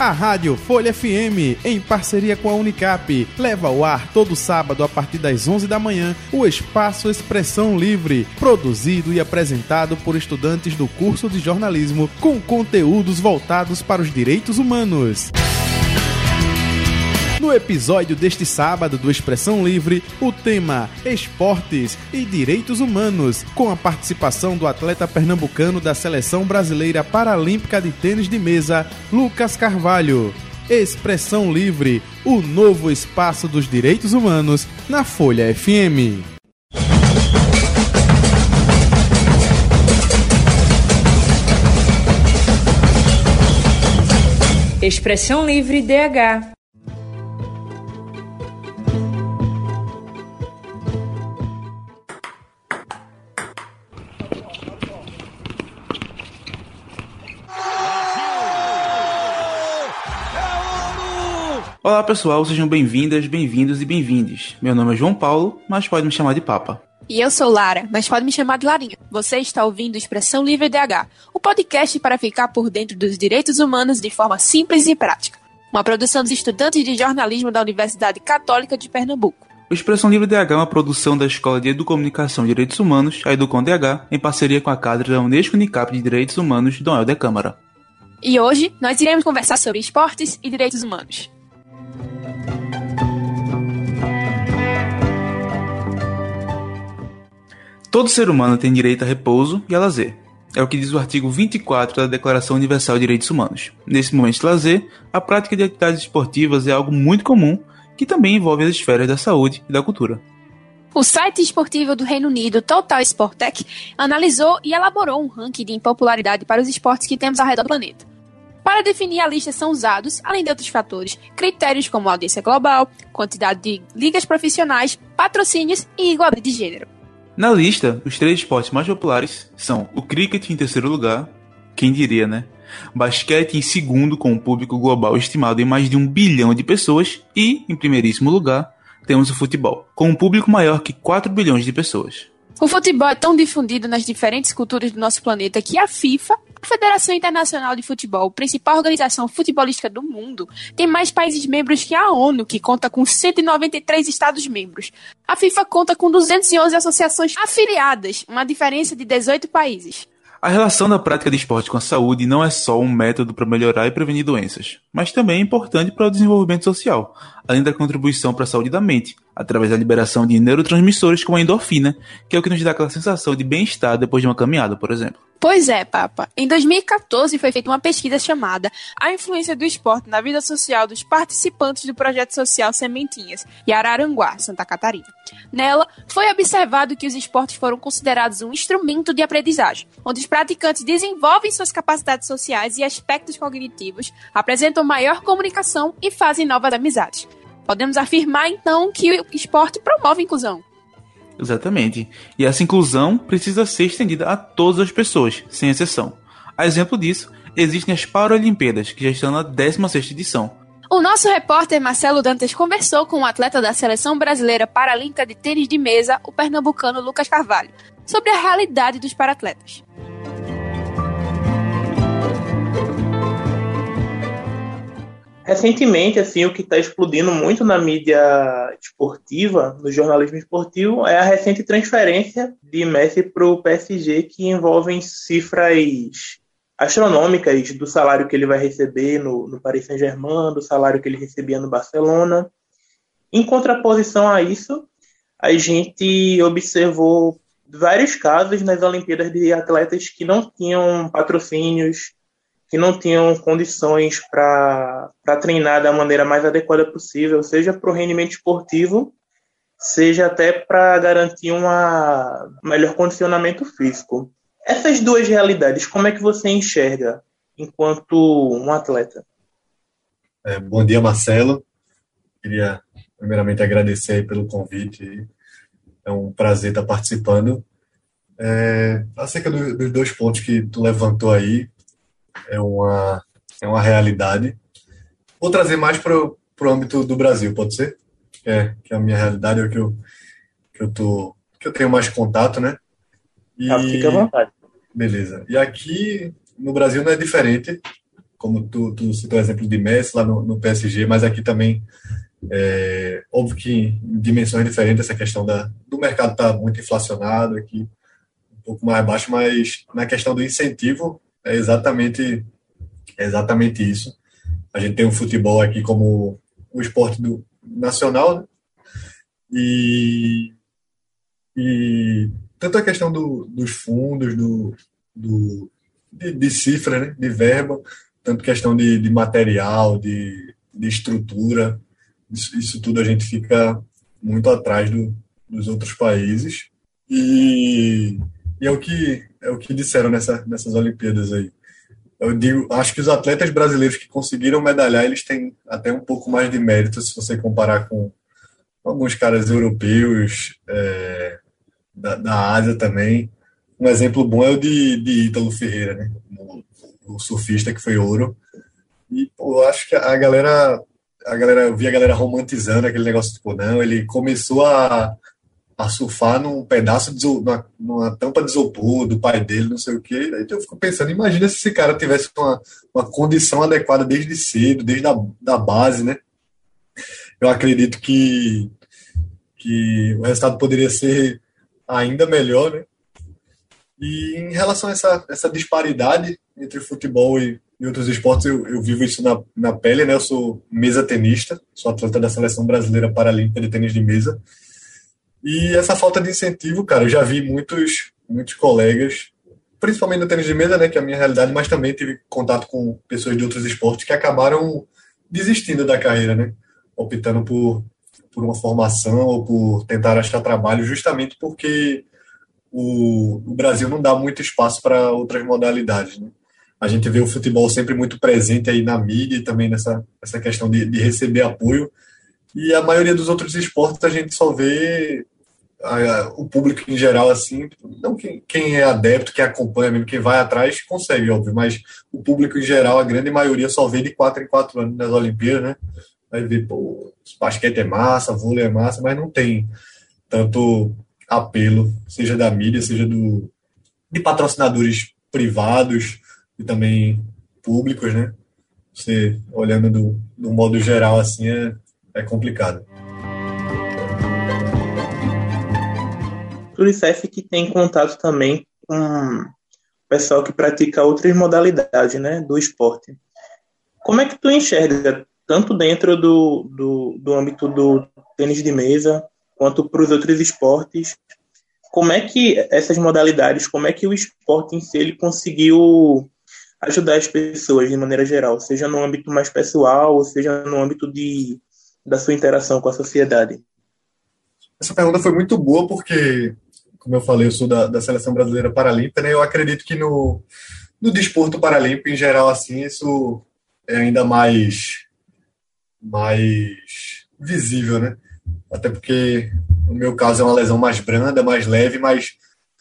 A Rádio Folha FM, em parceria com a Unicap, leva ao ar todo sábado a partir das 11 da manhã o Espaço Expressão Livre, produzido e apresentado por estudantes do curso de jornalismo com conteúdos voltados para os direitos humanos. No episódio deste sábado do Expressão Livre, o tema Esportes e Direitos Humanos, com a participação do atleta pernambucano da Seleção Brasileira Paralímpica de Tênis de Mesa, Lucas Carvalho. Expressão Livre, o novo espaço dos direitos humanos na Folha FM. Expressão Livre DH Olá pessoal, sejam bem-vindas, bem-vindos e bem-vindes. Meu nome é João Paulo, mas pode me chamar de Papa. E eu sou Lara, mas pode me chamar de Larinha. Você está ouvindo Expressão Livre DH, o podcast para ficar por dentro dos direitos humanos de forma simples e prática. Uma produção dos estudantes de jornalismo da Universidade Católica de Pernambuco. O Expressão Livre DH é uma produção da Escola de Educomunicação e Direitos Humanos, a Educom DH, em parceria com a Cátedra da Unesco Unicap de Direitos Humanos, Dom Helder Câmara. E hoje nós iremos conversar sobre esportes e direitos humanos. Todo ser humano tem direito a repouso e a lazer. É o que diz o artigo 24 da Declaração Universal de Direitos Humanos. Nesse momento de lazer, a prática de atividades esportivas é algo muito comum que também envolve as esferas da saúde e da cultura. O site esportivo do Reino Unido, Total Sport Tech, analisou e elaborou um ranking de popularidade para os esportes que temos ao redor do planeta. Para definir a lista são usados, além de outros fatores, critérios como audiência global, quantidade de ligas profissionais, patrocínios e igualdade de gênero. Na lista, os três esportes mais populares são o cricket em terceiro lugar, quem diria, né? Basquete em segundo, com um público global estimado em mais de um bilhão de pessoas, e, em primeiríssimo lugar, temos o futebol, com um público maior que 4 bilhões de pessoas. O futebol é tão difundido nas diferentes culturas do nosso planeta que a FIFA, Federação Internacional de Futebol, principal organização futebolística do mundo, tem mais países membros que a ONU, que conta com 193 Estados-membros. A FIFA conta com 211 associações afiliadas, uma diferença de 18 países. A relação da prática de esporte com a saúde não é só um método para melhorar e prevenir doenças, mas também é importante para o desenvolvimento social, além da contribuição para a saúde da mente, através da liberação de neurotransmissores como a endorfina, que é o que nos dá aquela sensação de bem-estar depois de uma caminhada, por exemplo. Pois é, Papa. Em 2014 foi feita uma pesquisa chamada A Influência do Esporte na Vida Social dos Participantes do Projeto Social Sementinhas, em Araranguá, Santa Catarina. Nela, foi observado que os esportes foram considerados um instrumento de aprendizagem, onde os praticantes desenvolvem suas capacidades sociais e aspectos cognitivos, apresentam maior comunicação e fazem novas amizades. Podemos afirmar, então, que o esporte promove inclusão. Exatamente. E essa inclusão precisa ser estendida a todas as pessoas, sem exceção. A exemplo disso, existem as Paralimpíadas, que já estão na 16ª edição. O nosso repórter Marcelo Dantas conversou com o um atleta da Seleção Brasileira Paralímpica de Tênis de Mesa, o pernambucano Lucas Carvalho, sobre a realidade dos paratletas. Recentemente, assim, o que está explodindo muito na mídia esportiva, no jornalismo esportivo, é a recente transferência de Messi para o PSG, que envolvem cifras astronômicas do salário que ele vai receber no, no Paris Saint-Germain, do salário que ele recebia no Barcelona. Em contraposição a isso, a gente observou vários casos nas Olimpíadas de atletas que não tinham patrocínios, que não tinham condições para treinar da maneira mais adequada possível, seja para o rendimento esportivo, seja até para garantir um melhor condicionamento físico. Essas duas realidades, como é que você enxerga enquanto um atleta? É, bom dia, Marcelo. Queria primeiramente agradecer pelo convite. É um prazer estar participando. É, acerca do, dos dois pontos que tu levantou aí, é uma, é uma realidade. Vou trazer mais para o âmbito do Brasil, pode ser? É, que é a minha realidade, é o que eu, que eu, tô, que eu tenho mais contato, né? E, ah, fica à vontade. Beleza. E aqui no Brasil não é diferente. como tu, tu citou o exemplo de Messi lá no, no PSG, mas aqui também é, óbvio que em dimensões diferentes essa questão da, do mercado está muito inflacionado aqui, um pouco mais baixo, mas na questão do incentivo é exatamente, é exatamente isso. A gente tem o futebol aqui como o esporte do, nacional né? e, e tanto a questão do, dos fundos, do, do, de, de cifra, né? de verba, tanto questão de, de material, de, de estrutura, isso, isso tudo a gente fica muito atrás do, dos outros países. E, e, é o que é o que disseram nessa, nessas Olimpíadas aí. Eu digo, acho que os atletas brasileiros que conseguiram medalhar, eles têm até um pouco mais de mérito se você comparar com alguns caras europeus, é, da, da Ásia também. Um exemplo bom é o de, de Ítalo Ferreira, né? O, o surfista que foi ouro. E pô, eu acho que a galera a galera, eu vi a galera romantizando aquele negócio, tipo, não, ele começou a, a surfar num pedaço, de, numa, numa tampa de isopor do pai dele, não sei o quê. Aí eu fico pensando, imagina se esse cara tivesse uma, uma condição adequada desde cedo, desde a da base, né? Eu acredito que, que o resultado poderia ser ainda melhor, né? E em relação a essa, essa disparidade entre futebol e, em outros esportes eu, eu vivo isso na, na pele, né? Eu sou mesa tenista, sou atleta da seleção brasileira paralímpica de tênis de mesa. E essa falta de incentivo, cara, eu já vi muitos, muitos colegas, principalmente no tênis de mesa, né, que é a minha realidade, mas também tive contato com pessoas de outros esportes que acabaram desistindo da carreira, né? Optando por, por uma formação ou por tentar achar trabalho, justamente porque o, o Brasil não dá muito espaço para outras modalidades, né? a gente vê o futebol sempre muito presente aí na mídia e também nessa, essa questão de, de receber apoio. E a maioria dos outros esportes a gente só vê a, o público em geral assim, não quem, quem é adepto, quem acompanha mesmo, quem vai atrás, consegue, óbvio, mas o público em geral, a grande maioria só vê de quatro em quatro anos nas Olimpíadas, né? Vai ver, pô, basquete é massa, vôlei é massa, mas não tem tanto apelo, seja da mídia, seja do, de patrocinadores privados, e também públicos, né? Você olhando do, do modo geral assim é, é complicado. O Unicef que tem contato também com o pessoal que pratica outras modalidades, né, do esporte. Como é que tu enxerga tanto dentro do, do, do âmbito do tênis de mesa quanto para os outros esportes como é que essas modalidades, como é que o esporte em si ele conseguiu ajudar as pessoas de maneira geral, seja no âmbito mais pessoal, ou seja no âmbito de, da sua interação com a sociedade? Essa pergunta foi muito boa porque, como eu falei, eu sou da, da seleção brasileira paralímpica, né? Eu acredito que no, no desporto paralímpico em geral, assim, isso é ainda mais mais visível, né? Até porque no meu caso é uma lesão mais branda, mais leve, mas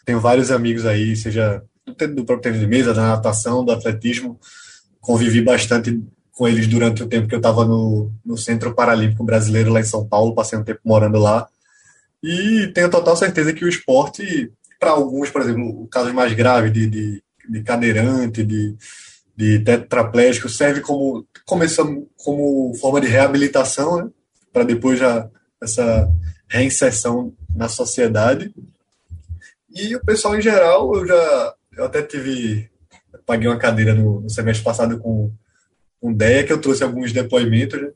tenho vários amigos aí, seja do próprio tênis de mesa, da natação, do atletismo. Convivi bastante com eles durante o tempo que eu estava no, no Centro Paralímpico Brasileiro lá em São Paulo, passei um tempo morando lá. E tenho total certeza que o esporte, para alguns, por exemplo, o caso mais grave de, de, de cadeirante, de, de tetraplégico, serve como, como, como forma de reabilitação, né? para depois já essa reinserção na sociedade. E o pessoal em geral, eu já eu até tive. Paguei uma cadeira no, no semestre passado com, com DEA, que eu trouxe alguns depoimentos. Né?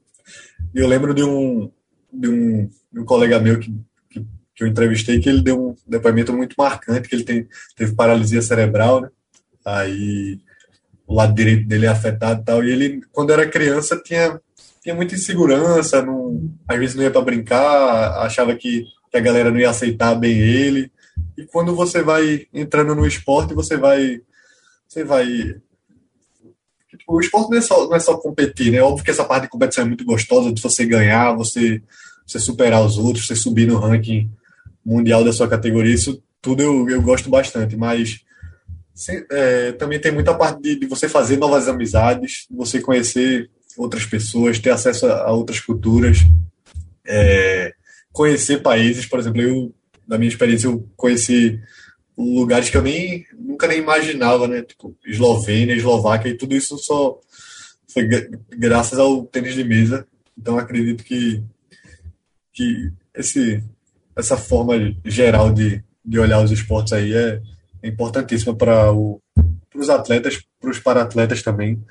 Eu lembro de um, de um, de um colega meu que, que, que, eu entrevistei, que ele deu um depoimento muito marcante, que ele tem, teve paralisia cerebral, né? Aí o lado direito dele é afetado e tal. E ele, quando era criança, tinha, tinha muita insegurança, não, às vezes não ia para brincar, achava que, que a galera não ia aceitar bem ele. E quando você vai entrando no esporte, você vai. Você vai. O esporte não é, só, não é só competir, né? É óbvio que essa parte de competição é muito gostosa, de você ganhar, você, você superar os outros, você subir no ranking mundial da sua categoria. Isso tudo eu, eu gosto bastante, mas é, também tem muita parte de, de, você fazer novas amizades, você conhecer outras pessoas, ter acesso a, a outras culturas, é, conhecer países. Por exemplo, eu da minha experiência, eu conheci lugares que eu nem nunca nem imaginava, né? Tipo, Eslovênia, Eslováquia, e tudo isso só, foi graças ao tênis de mesa. Então acredito que, que esse, essa forma geral de, de olhar os esportes aí é, é importantíssima para os atletas, para os para-atletas também,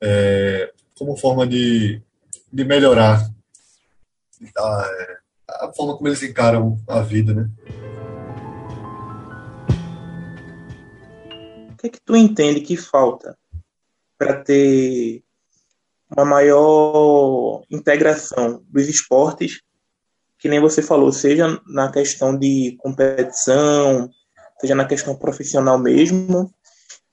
é, como forma de, de melhorar a, a forma como eles encaram a vida, né? Que é que tu entende que falta para ter uma maior integração dos esportes, que nem você falou, seja na questão de competição, seja na questão profissional mesmo,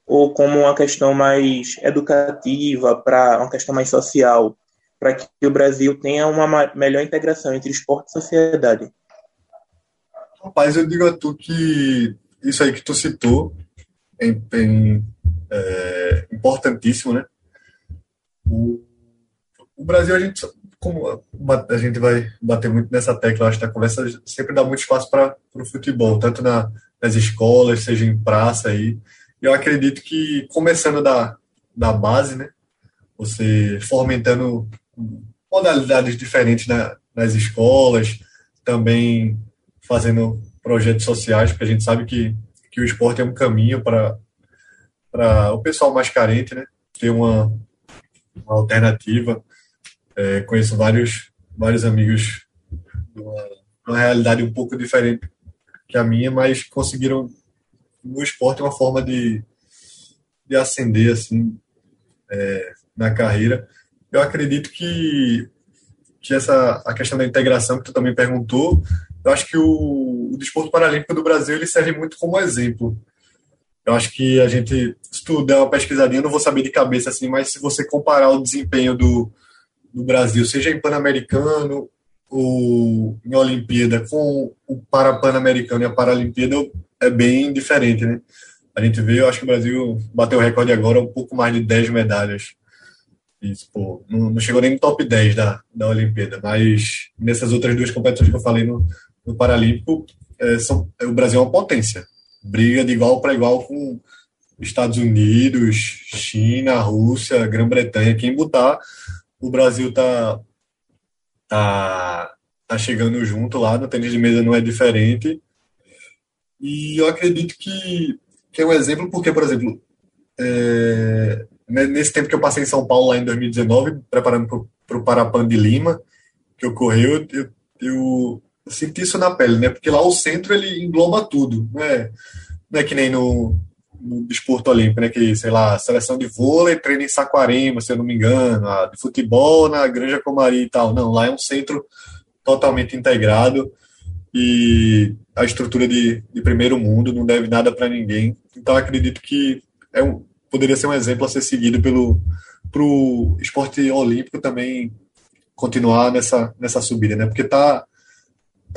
ou como uma questão mais educativa, para uma questão mais social, para que o Brasil tenha uma melhor integração entre esporte e sociedade? Rapaz, eu digo a tu que isso aí que tu citou é, é, é importantíssimo, né? O, o, Brasil, a gente, como a gente vai bater muito nessa tecla, acho que a conversa sempre dá muito espaço para o futebol, tanto na, nas escolas, seja em praça aí. Eu acredito que começando da, da base, né? Você fomentando modalidades diferentes na, nas escolas, também fazendo projetos sociais, porque a gente sabe que, que o esporte é um caminho para o pessoal mais carente, né? Ter uma, uma alternativa. É, conheço vários, vários amigos de uma, realidade um pouco diferente que a minha, mas conseguiram no esporte uma forma de, de ascender assim é, na carreira eu acredito que, que essa a questão da integração que tu também perguntou, eu acho que o, o desporto paralímpico do Brasil ele serve muito como exemplo. Eu acho que a gente, se tu der uma pesquisadinha, eu não vou saber de cabeça assim, mas se você comparar o desempenho do, do Brasil, seja em Pan-Americano ou em Olimpíada, com o Para-Pan-Americano e a Paralimpíada, é bem diferente, né? A gente vê, eu acho que o Brasil bateu o recorde agora, um pouco mais de 10 medalhas isso, pô, não, não, chegou nem no top 10 da, da Olimpíada, mas nessas outras duas competições que eu falei no, no Paralímpico, é, são, é, o Brasil é uma potência. Briga de igual para igual com Estados Unidos, China, Rússia, Grã-Bretanha. Quem botar, o Brasil tá, tá, tá chegando junto lá. No tênis de mesa não é diferente. E eu acredito que, que é um exemplo, porque, por exemplo, é, nesse tempo que eu passei em São Paulo, lá em 2019, preparando para o Parapan de Lima, que ocorreu, eu, eu, eu, senti isso na pele, né? Porque lá o centro ele engloba tudo, não é, não é que nem no, no desporto olímpico, né? Que, sei lá, seleção de vôlei treina em Saquarema, se eu não me engano, a de futebol na Granja Comari e tal. Não, lá é um centro totalmente integrado e a estrutura de, de primeiro mundo não deve nada para ninguém. Então acredito que é um, poderia ser um exemplo a ser seguido pelo pro esporte olímpico também continuar nessa, nessa subida, né? Porque tá,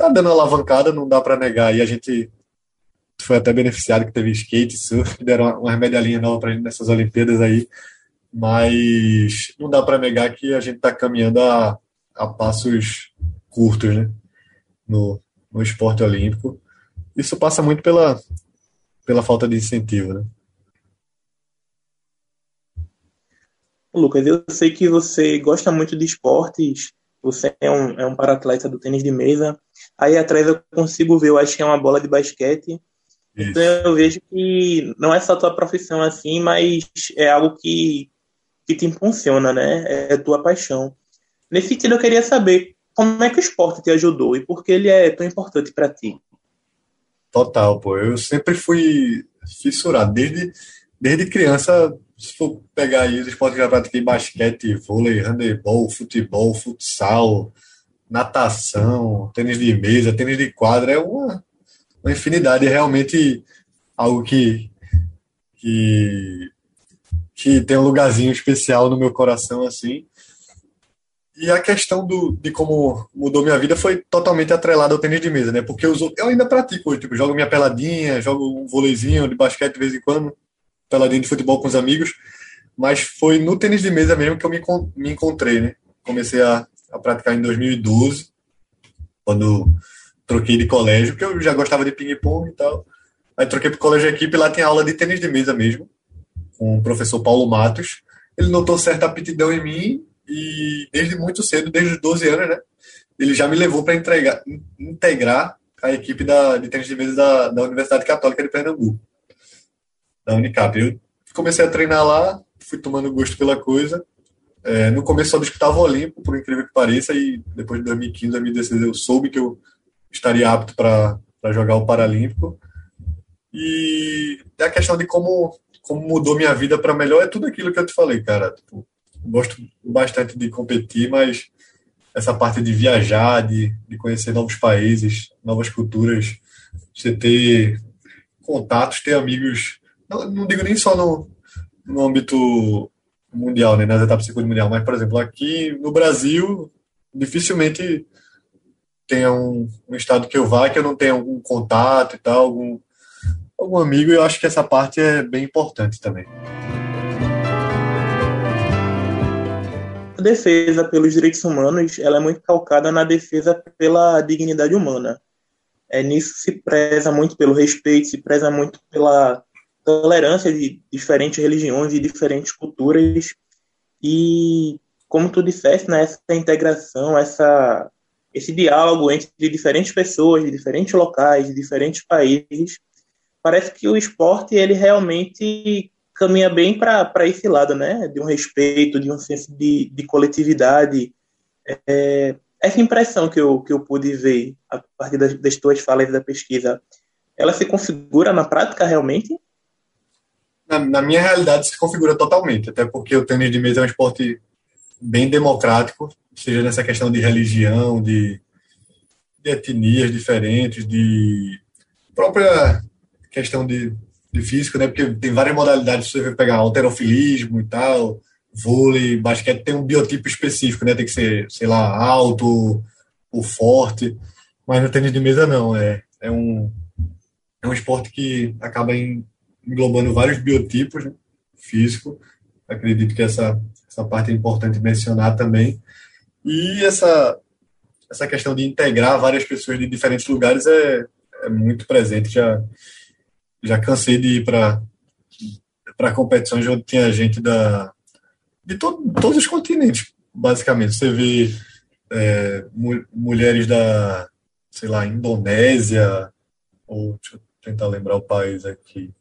tá dando alavancada, não dá para negar. E a gente foi até beneficiado que teve skate, surf, deram uma medalhinha nova para gente nessas Olimpíadas aí. Mas não dá para negar que a gente está caminhando a, a passos curtos, né? No, no esporte olímpico. Isso passa muito pela, pela falta de incentivo, né? Lucas, eu sei que você gosta muito de esportes, você é um, é um para-atleta do tênis de mesa. Aí atrás eu consigo ver, eu acho que é uma bola de basquete. Isso. Então eu vejo que não é só tua profissão assim, mas é algo que, que te impulsiona, né? É tua paixão. Nesse sentido, eu queria saber como é que o esporte te ajudou e por que ele é tão importante para ti. Total, pô. Eu sempre fui fissurado. Desde, desde criança, se for pegar aí os esportes que eu pratiquei, basquete, vôlei, handebol, futebol, futsal, natação, tênis de mesa, tênis de quadra, é uma, uma infinidade, é realmente algo que, que, que tem um lugarzinho especial no meu coração, assim. E a questão do, de como mudou minha vida foi totalmente atrelada ao tênis de mesa, né? Porque eu, eu ainda pratico, tipo, jogo minha peladinha, jogo um vôleizinho de basquete de vez em quando, peladinha de futebol com os amigos, mas foi no tênis de mesa mesmo que eu me, me encontrei, né? Comecei a, a praticar em 2012, quando troquei de colégio, porque eu já gostava de ping-pong e tal. Aí troquei para o colégio equipe lá tem aula de tênis de mesa mesmo, com o professor Paulo Matos. ele notou certa aptidão em mim e desde muito cedo, desde os 12 anos, né? Ele já me levou para integrar a equipe da, de tênis de mesa da, da Universidade Católica de Pernambuco, da Unicap. Eu comecei a treinar lá, fui tomando gosto pela coisa. É, no começo só disputava o Olimpo, por incrível que pareça, e depois de 2015, 2016 eu soube que eu estaria apto para jogar o Paralímpico. E a questão de como, como mudou minha vida para melhor é tudo aquilo que eu te falei, cara. Tipo, gosto bastante de competir, mas essa parte de viajar, de, de conhecer novos países, novas culturas, você ter contatos, ter amigos, não, não digo nem só no, no âmbito mundial, né, nas etapas de circuito mundial, mas, por exemplo, aqui no Brasil, dificilmente tenha um, um estado que eu vá que eu não tenha algum contato e tal, algum, algum amigo, eu acho que essa parte é bem importante também. A defesa pelos direitos humanos ela é muito calcada na defesa pela dignidade humana. É, nisso se preza muito pelo respeito, se preza muito pela tolerância de diferentes religiões, de diferentes culturas. E, como tu disseste, né, essa integração, essa, esse diálogo entre diferentes pessoas, de diferentes locais, de diferentes países, parece que o esporte ele realmente caminha bem para esse lado, né? De um respeito, de um senso de, de coletividade. É, essa impressão que eu, que eu pude ver a partir das, das tuas falas da pesquisa, ela se configura na prática realmente? Na, na, minha realidade se configura totalmente, até porque o tênis de mesa é um esporte bem democrático, seja nessa questão de religião, de, de etnias diferentes, de própria questão de de físico, né? Porque tem várias modalidades, você vai pegar alterofilismo e tal, vôlei, basquete tem um biotipo específico, né? Tem que ser, sei lá, alto ou forte. Mas no tênis de mesa não, é, é um é um esporte que acaba englobando vários biotipos né? físico. Acredito que essa essa parte é importante mencionar também. E essa essa questão de integrar várias pessoas de diferentes lugares é, é muito presente já já cansei de ir para competições onde tinha gente da de todo, todos os continentes, basicamente. Você vê é, mu mulheres da, sei lá, Indonésia, ou deixa eu tentar lembrar o país aqui.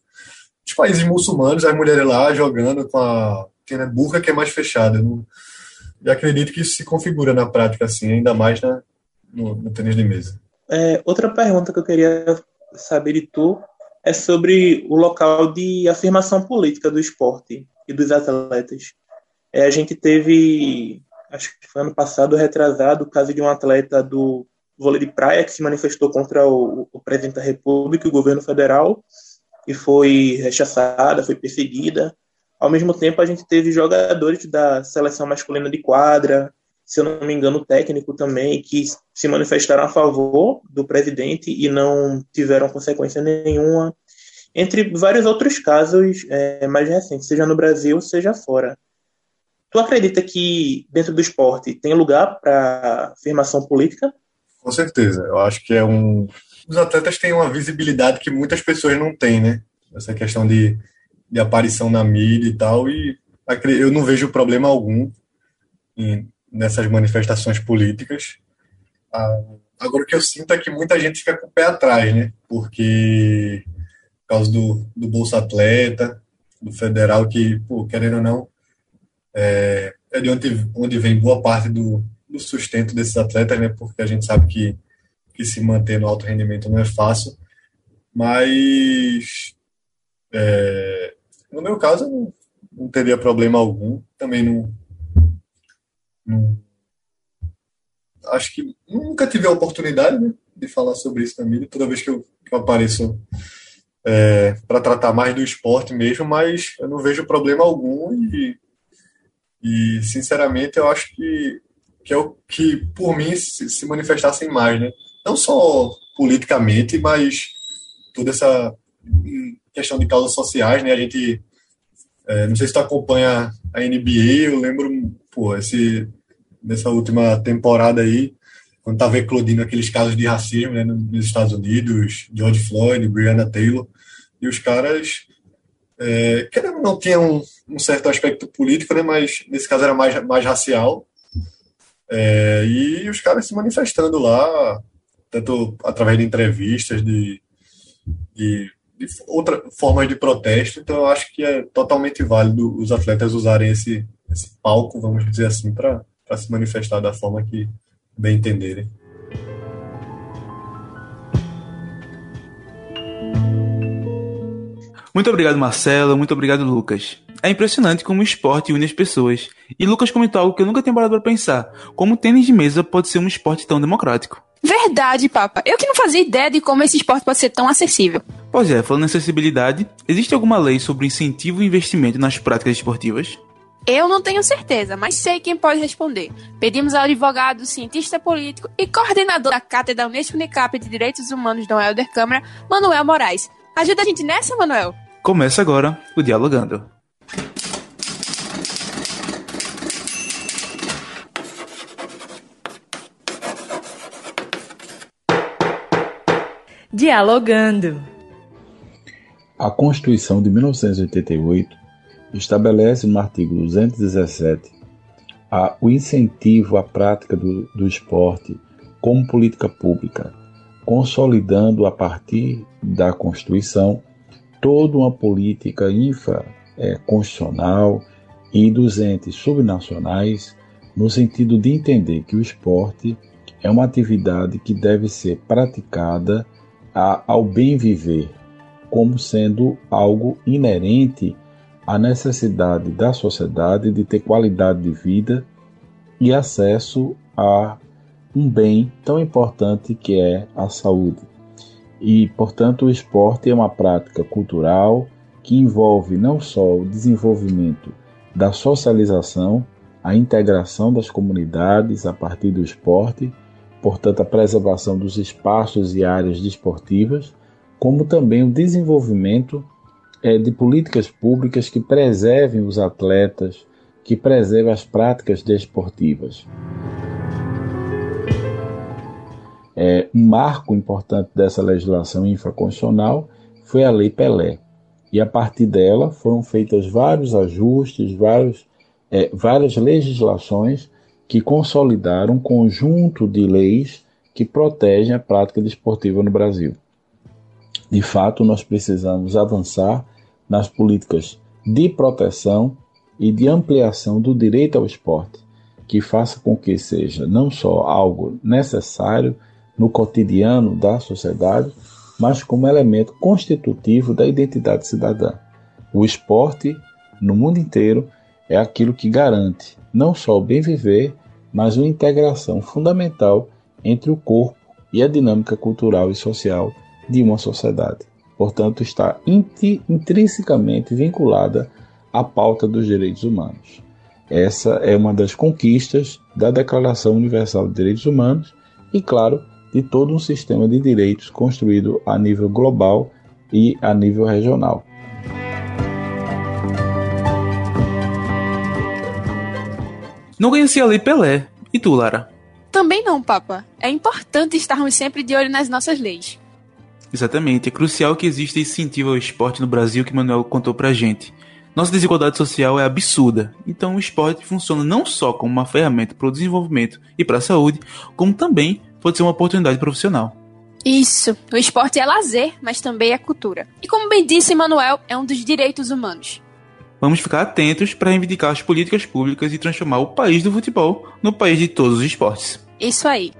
Os países muçulmanos, as mulheres lá jogando com a. A burra que é mais fechada. Não, e acredito que isso se configura na prática, assim, ainda mais na, no, no tênis de mesa. É, outra pergunta que eu queria saber de tu é sobre o local de afirmação política do esporte e dos atletas. É, a gente teve, acho que foi ano passado, retrasado, o caso de um atleta do vôlei de praia que se manifestou contra o, o presidente da República, o governo federal, foi rechaçada, foi perseguida. Ao mesmo tempo, a gente teve jogadores da seleção masculina de quadra, se eu não me engano, técnico também, que se manifestaram a favor do presidente e não tiveram consequência nenhuma, entre vários outros casos é, mais recentes, seja no Brasil, seja fora. Tu acredita que dentro do esporte tem lugar para afirmação política? Com certeza. Eu acho que é um. Os atletas têm uma visibilidade que muitas pessoas não têm, né? Essa questão de, de aparição na mídia e tal. E eu não vejo problema algum em, nessas manifestações políticas. Ah, agora, o que eu sinto é que muita gente fica com o pé atrás, né? Porque, por causa do, do Bolsa Atleta, do federal, que, pô, querendo ou não, é, é de onde, onde vem boa parte do, do sustento desses atletas, né? Porque a gente sabe que, que se manter no alto rendimento não é fácil. Mas, é, no meu caso, não, não teria problema algum. Também não, acho que nunca tive a oportunidade né, de falar sobre isso mídia, toda vez que eu, que eu apareço é, para tratar mais do esporte mesmo, mas eu não vejo problema algum e, e sinceramente eu acho que, que é o que por mim se, se manifestassem mais, né? Não só politicamente, mas toda essa questão de causas sociais, né? A gente é, não sei se tu acompanha a NBA, eu lembro, pô, esse nessa última temporada aí, quando estava eclodindo aqueles casos de racismo né, nos Estados Unidos, George Floyd, Breonna Taylor, e os caras É, querendo não tinha um, um, certo aspecto político, né, mas nesse caso era mais, mais racial. É, e os caras se manifestando lá, tanto através de entrevistas, de, de, de outras formas de protesto. Então, eu acho que é totalmente válido os atletas usarem esse, esse palco, vamos dizer assim, para se manifestar da forma que bem entenderem. Muito obrigado, Marcelo. Muito obrigado, Lucas. É impressionante como o esporte une as pessoas. E Lucas comentou algo que eu nunca tinha parado para pensar: como o tênis de mesa pode ser um esporte tão democrático. Verdade, Papa. Eu que não fazia ideia de como esse esporte pode ser tão acessível. Pois é, falando em acessibilidade, existe alguma lei sobre incentivo e investimento nas práticas esportivas? Eu não tenho certeza, mas sei quem pode responder. Pedimos ao advogado, cientista político e coordenador da Cátedra Unesco Unicap de Direitos Humanos da Helder Câmara, Manuel Moraes. Ajuda a gente nessa, Manuel? Começa agora o Dialogando. Dialogando. A Constituição de 1988 estabelece no artigo 217 a, o incentivo à prática do, do esporte como política pública, consolidando a partir da Constituição toda uma política infraconstitucional e dos entes subnacionais, no sentido de entender que o esporte é uma atividade que deve ser praticada a, ao bem viver, como sendo algo inerente à necessidade da sociedade de ter qualidade de vida e acesso a um bem tão importante que é a saúde. E, portanto, o esporte é uma prática cultural que envolve não só o desenvolvimento da socialização, a integração das comunidades a partir do esporte, portanto, a preservação dos espaços e áreas desportivas, como também o desenvolvimento é, de políticas públicas que preservem os atletas, que preservem as práticas desportivas. É, um marco importante dessa legislação infraconstitucional foi a Lei Pelé. E a partir dela foram feitos vários ajustes, vários, é, várias legislações que consolidaram um conjunto de leis que protegem a prática desportiva no Brasil. De fato, nós precisamos avançar nas políticas de proteção e de ampliação do direito ao esporte, que faça com que seja não só algo necessário, no cotidiano da sociedade, mas como elemento constitutivo da identidade cidadã. O esporte, no mundo inteiro, é aquilo que garante não só o bem viver, mas uma integração fundamental entre o corpo e a dinâmica cultural e social de uma sociedade. Portanto, está intrinsecamente vinculada à pauta dos direitos humanos. Essa é uma das conquistas da Declaração Universal de Direitos Humanos e, claro, de todo um sistema de direitos construído a nível global e a nível regional. Não conhecia a Lei Pelé. E tu, Lara? Também não, Papa. É importante estarmos sempre de olho nas nossas leis. Exatamente. É crucial que exista incentivo ao esporte no Brasil que Manuel contou pra gente. Nossa desigualdade social é absurda, então o esporte funciona não só como uma ferramenta para o desenvolvimento e para a saúde, como também pode ser uma oportunidade profissional. Isso. O esporte é lazer, mas também é cultura. E como bem disse Manuel, é um dos direitos humanos. Vamos ficar atentos para reivindicar as políticas públicas e transformar o país do futebol no país de todos os esportes. Isso aí.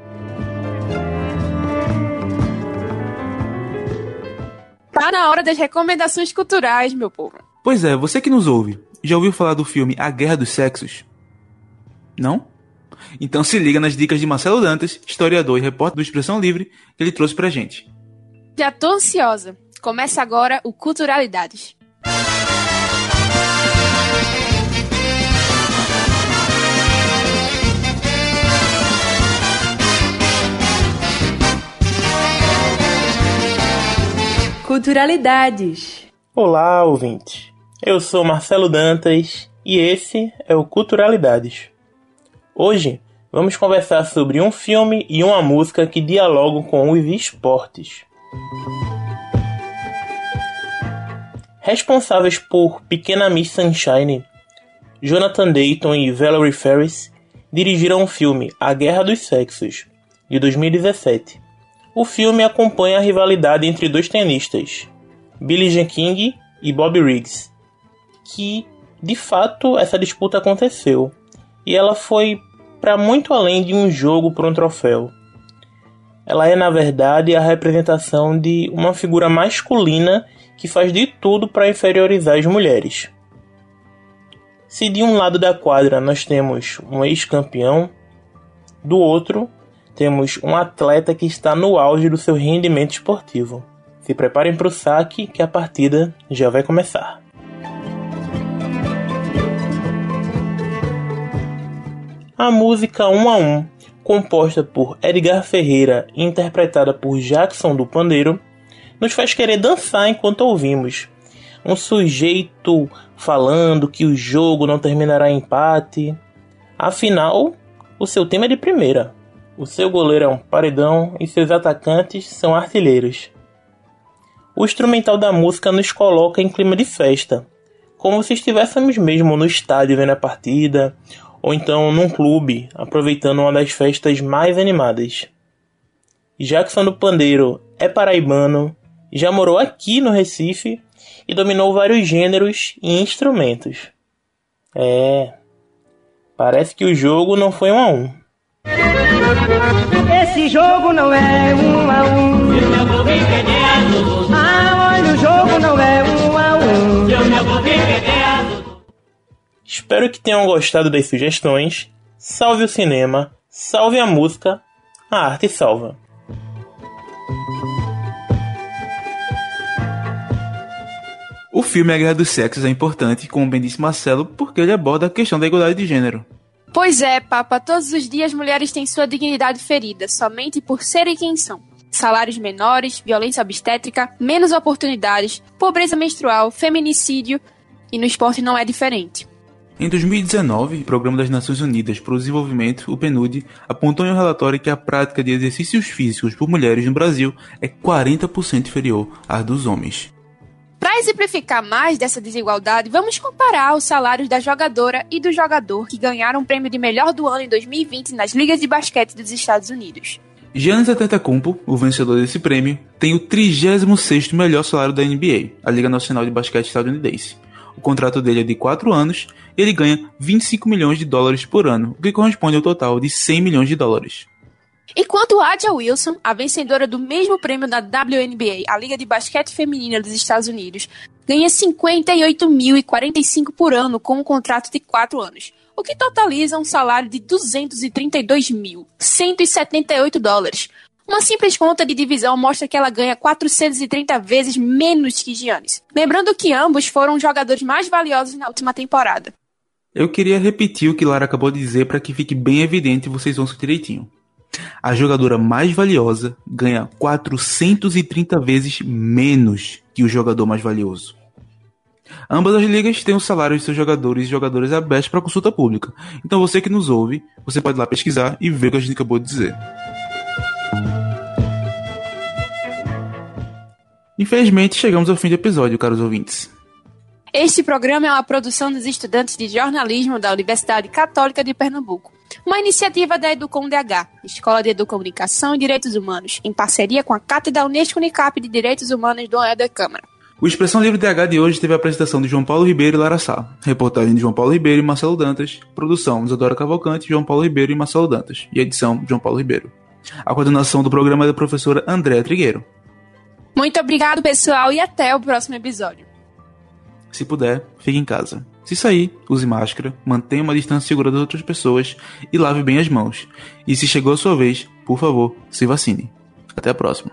Tá na hora das recomendações culturais, meu povo. Pois é, você que nos ouve, já ouviu falar do filme A Guerra dos Sexos? Não? Então se liga nas dicas de Marcelo Dantas, historiador e repórter do Expressão Livre, que ele trouxe pra gente. Já tô ansiosa. Começa agora o Culturalidades. Culturalidades. Olá, ouvinte. Eu sou Marcelo Dantas e esse é o Culturalidades. Hoje vamos conversar sobre um filme e uma música que dialogam com os esportes. responsáveis por Pequena Miss Sunshine, Jonathan Dayton e Valerie Ferris dirigiram o filme A Guerra dos Sexos, de 2017. O filme acompanha a rivalidade entre dois tenistas, Billie Jean King e Bob Riggs, que de fato essa disputa aconteceu e ela foi para muito além de um jogo por um troféu. Ela é, na verdade, a representação de uma figura masculina que faz de tudo para inferiorizar as mulheres. Se de um lado da quadra nós temos um ex-campeão, do outro temos um atleta que está no auge do seu rendimento esportivo. Se preparem para o saque que a partida já vai começar. A música 1 a 1, composta por Edgar Ferreira e interpretada por Jackson do Pandeiro, nos faz querer dançar enquanto ouvimos. Um sujeito falando que o jogo não terminará em empate. Afinal, o seu tema é de primeira. O seu goleiro é um paredão e seus atacantes são artilheiros. O instrumental da música nos coloca em clima de festa, como se estivéssemos mesmo no estádio vendo a partida, ou então num clube, aproveitando uma das festas mais animadas. Jackson do Pandeiro é paraibano, já morou aqui no Recife e dominou vários gêneros e instrumentos. É. Parece que o jogo não foi um a um. Esse jogo não é um a um. Ah, olha, o jogo não é um a um. Espero que tenham gostado das sugestões. Salve o cinema, salve a música, a arte salva. O filme A Guerra dos Sexos é importante, como bem disse Marcelo, porque ele aborda a questão da igualdade de gênero. Pois é, Papa, todos os dias mulheres têm sua dignidade ferida, somente por serem quem são. Salários menores, violência obstétrica, menos oportunidades, pobreza menstrual, feminicídio, e no esporte não é diferente. Em 2019, o Programa das Nações Unidas para o Desenvolvimento, o PNUD, apontou em um relatório que a prática de exercícios físicos por mulheres no Brasil é 40% inferior à dos homens. Para exemplificar mais dessa desigualdade, vamos comparar os salários da jogadora e do jogador que ganharam o prêmio de melhor do ano em 2020 nas ligas de basquete dos Estados Unidos. Giannis Antetokounmpo, o vencedor desse prêmio, tem o 36º melhor salário da NBA, a Liga Nacional de Basquete Estadunidense. O contrato dele é de 4 anos e ele ganha 25 milhões de dólares por ano, o que corresponde ao total de 100 milhões de dólares. Enquanto Adia Wilson, a vencedora do mesmo prêmio da WNBA, a Liga de Basquete Feminina dos Estados Unidos, ganha 58.045 por ano com um contrato de 4 anos, o que totaliza um salário de 232.178 dólares. Uma simples conta de divisão mostra que ela ganha 430 vezes menos que Giannis. Lembrando que ambos foram os jogadores mais valiosos na última temporada. Eu queria repetir o que Lara acabou de dizer para que fique bem evidente e vocês ouçam direitinho. A jogadora mais valiosa ganha 430 vezes menos que o jogador mais valioso. Ambas as ligas têm os salários de seus jogadores e jogadoras abertos para consulta pública. Então você que nos ouve, você pode ir lá pesquisar e ver o que a gente acabou de dizer. Infelizmente, chegamos ao fim do episódio, caros ouvintes. Este programa é uma produção dos estudantes de jornalismo da Universidade Católica de Pernambuco, uma iniciativa da Educom DH, Escola de Educomunicação e Direitos Humanos, em parceria com a Cátedra Unesco Unicap de Direitos Humanos do da Câmara. O Expressão Livre DH de hoje teve a apresentação de João Paulo Ribeiro e Lara Sá, reportagem de João Paulo Ribeiro e Marcelo Dantas, produção Isadora Cavalcante, João Paulo Ribeiro e Marcelo Dantas, e edição João Paulo Ribeiro. A coordenação do programa é da professora Andréa Trigueiro. Muito obrigado, pessoal, e até o próximo episódio. Se puder, fique em casa. Se sair, use máscara, mantenha uma distância segura das outras pessoas e lave bem as mãos. E se chegou a sua vez, por favor, se vacine. Até a próxima.